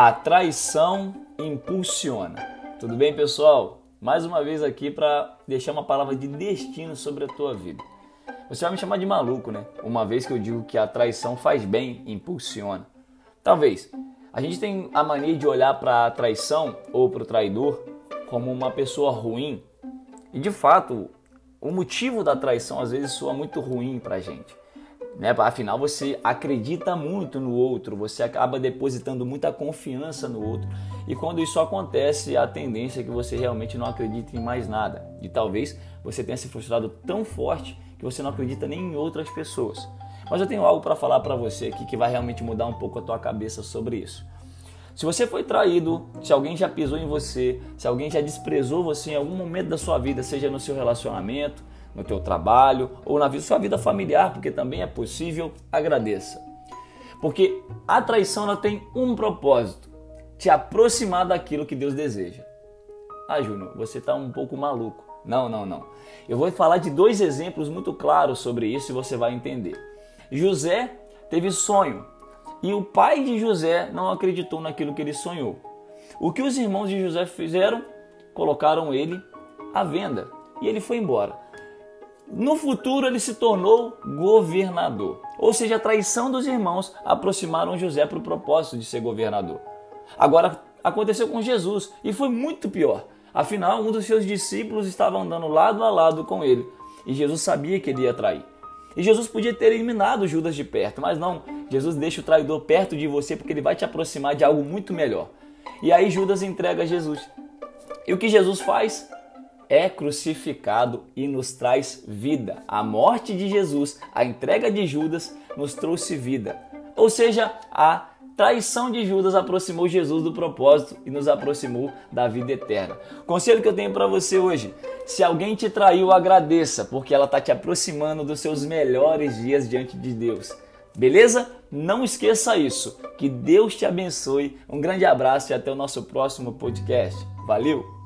A traição impulsiona. Tudo bem, pessoal? Mais uma vez aqui para deixar uma palavra de destino sobre a tua vida. Você vai me chamar de maluco, né? Uma vez que eu digo que a traição faz bem, impulsiona. Talvez. A gente tem a mania de olhar para a traição ou para o traidor como uma pessoa ruim. E de fato, o motivo da traição às vezes soa muito ruim para a gente. Né? Afinal, você acredita muito no outro, você acaba depositando muita confiança no outro. E quando isso acontece, a tendência é que você realmente não acredite em mais nada. E talvez você tenha se frustrado tão forte que você não acredita nem em outras pessoas. Mas eu tenho algo para falar para você aqui que vai realmente mudar um pouco a tua cabeça sobre isso. Se você foi traído, se alguém já pisou em você, se alguém já desprezou você em algum momento da sua vida, seja no seu relacionamento, no teu trabalho ou na sua vida familiar, porque também é possível, agradeça. Porque a traição ela tem um propósito: te aproximar daquilo que Deus deseja. Ah, Júnior, você está um pouco maluco. Não, não, não. Eu vou falar de dois exemplos muito claros sobre isso e você vai entender. José teve sonho e o pai de José não acreditou naquilo que ele sonhou. O que os irmãos de José fizeram? Colocaram ele à venda e ele foi embora. No futuro ele se tornou governador. Ou seja, a traição dos irmãos aproximaram José para o propósito de ser governador. Agora aconteceu com Jesus e foi muito pior. Afinal, um dos seus discípulos estava andando lado a lado com ele e Jesus sabia que ele ia trair. E Jesus podia ter eliminado Judas de perto, mas não. Jesus deixa o traidor perto de você porque ele vai te aproximar de algo muito melhor. E aí Judas entrega Jesus. E o que Jesus faz? é crucificado e nos traz vida. A morte de Jesus, a entrega de Judas, nos trouxe vida. Ou seja, a traição de Judas aproximou Jesus do propósito e nos aproximou da vida eterna. Conselho que eu tenho para você hoje: se alguém te traiu, agradeça, porque ela está te aproximando dos seus melhores dias diante de Deus. Beleza? Não esqueça isso. Que Deus te abençoe. Um grande abraço e até o nosso próximo podcast. Valeu!